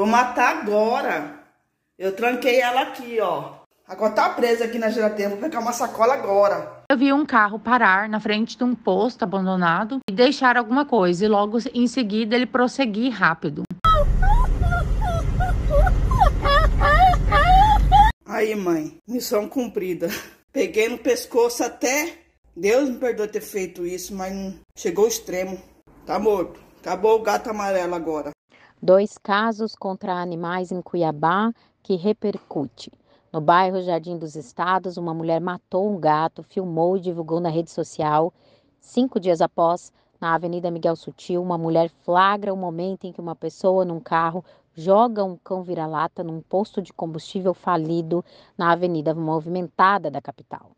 Vou matar agora. Eu tranquei ela aqui, ó. Agora tá presa aqui na geladeira. Vou pegar uma sacola agora. Eu vi um carro parar na frente de um posto abandonado e deixar alguma coisa. E logo em seguida ele prosseguir rápido. Aí, mãe, missão cumprida. Peguei no pescoço até. Deus me perdoe ter feito isso, mas chegou o extremo. Tá morto. Acabou o gato amarelo agora. Dois casos contra animais em Cuiabá que repercute. No bairro Jardim dos Estados, uma mulher matou um gato, filmou e divulgou na rede social. Cinco dias após, na Avenida Miguel Sutil, uma mulher flagra o momento em que uma pessoa num carro joga um cão vira-lata num posto de combustível falido na avenida movimentada da capital.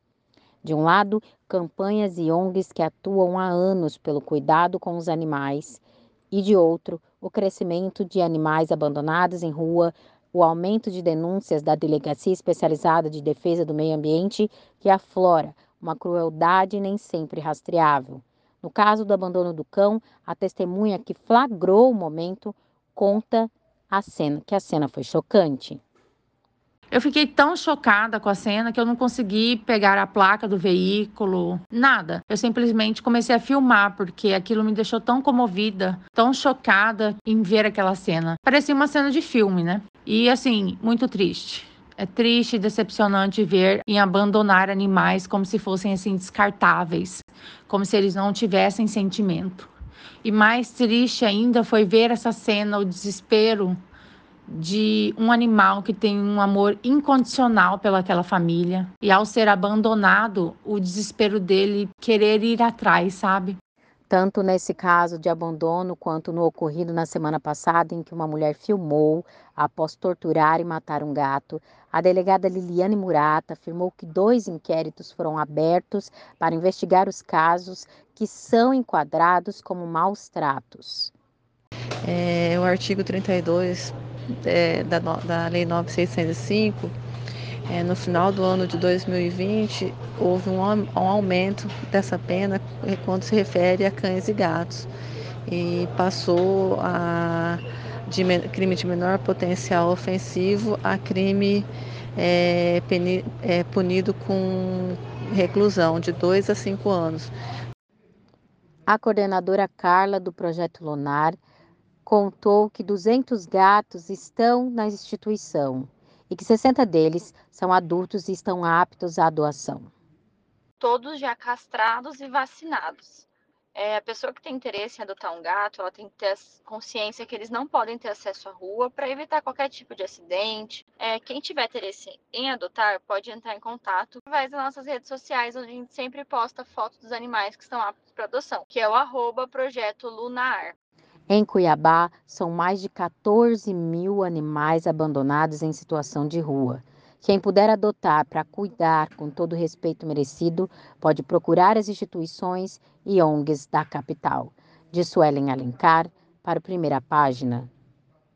De um lado, campanhas e ONGs que atuam há anos pelo cuidado com os animais, e de outro, o crescimento de animais abandonados em rua, o aumento de denúncias da Delegacia Especializada de Defesa do Meio Ambiente que aflora uma crueldade nem sempre rastreável. No caso do abandono do cão, a testemunha que flagrou o momento conta a cena, que a cena foi chocante. Eu fiquei tão chocada com a cena que eu não consegui pegar a placa do veículo, nada. Eu simplesmente comecei a filmar porque aquilo me deixou tão comovida, tão chocada em ver aquela cena. Parecia uma cena de filme, né? E assim, muito triste. É triste e decepcionante ver em abandonar animais como se fossem assim descartáveis, como se eles não tivessem sentimento. E mais triste ainda foi ver essa cena, o desespero de um animal que tem um amor incondicional pelaquela família e ao ser abandonado, o desespero dele querer ir atrás, sabe? Tanto nesse caso de abandono quanto no ocorrido na semana passada em que uma mulher filmou após torturar e matar um gato, a delegada Liliane Murata afirmou que dois inquéritos foram abertos para investigar os casos que são enquadrados como maus tratos. É, o artigo 32 é, da, da Lei 9605, é, no final do ano de 2020, houve um, um aumento dessa pena quando se refere a cães e gatos. E passou a de crime de menor potencial ofensivo a crime é, peni, é, punido com reclusão de 2 a 5 anos. A coordenadora Carla do Projeto Lunar contou que 200 gatos estão na instituição e que 60 deles são adultos e estão aptos à doação. Todos já castrados e vacinados. É, a pessoa que tem interesse em adotar um gato, ela tem que ter consciência que eles não podem ter acesso à rua para evitar qualquer tipo de acidente. É, quem tiver interesse em adotar pode entrar em contato através das nossas redes sociais, onde a gente sempre posta fotos dos animais que estão aptos para adoção, que é o arroba projeto Lunar. Em Cuiabá, são mais de 14 mil animais abandonados em situação de rua. Quem puder adotar para cuidar com todo o respeito merecido, pode procurar as instituições e ONGs da capital. De Suelen Alencar, para a primeira página.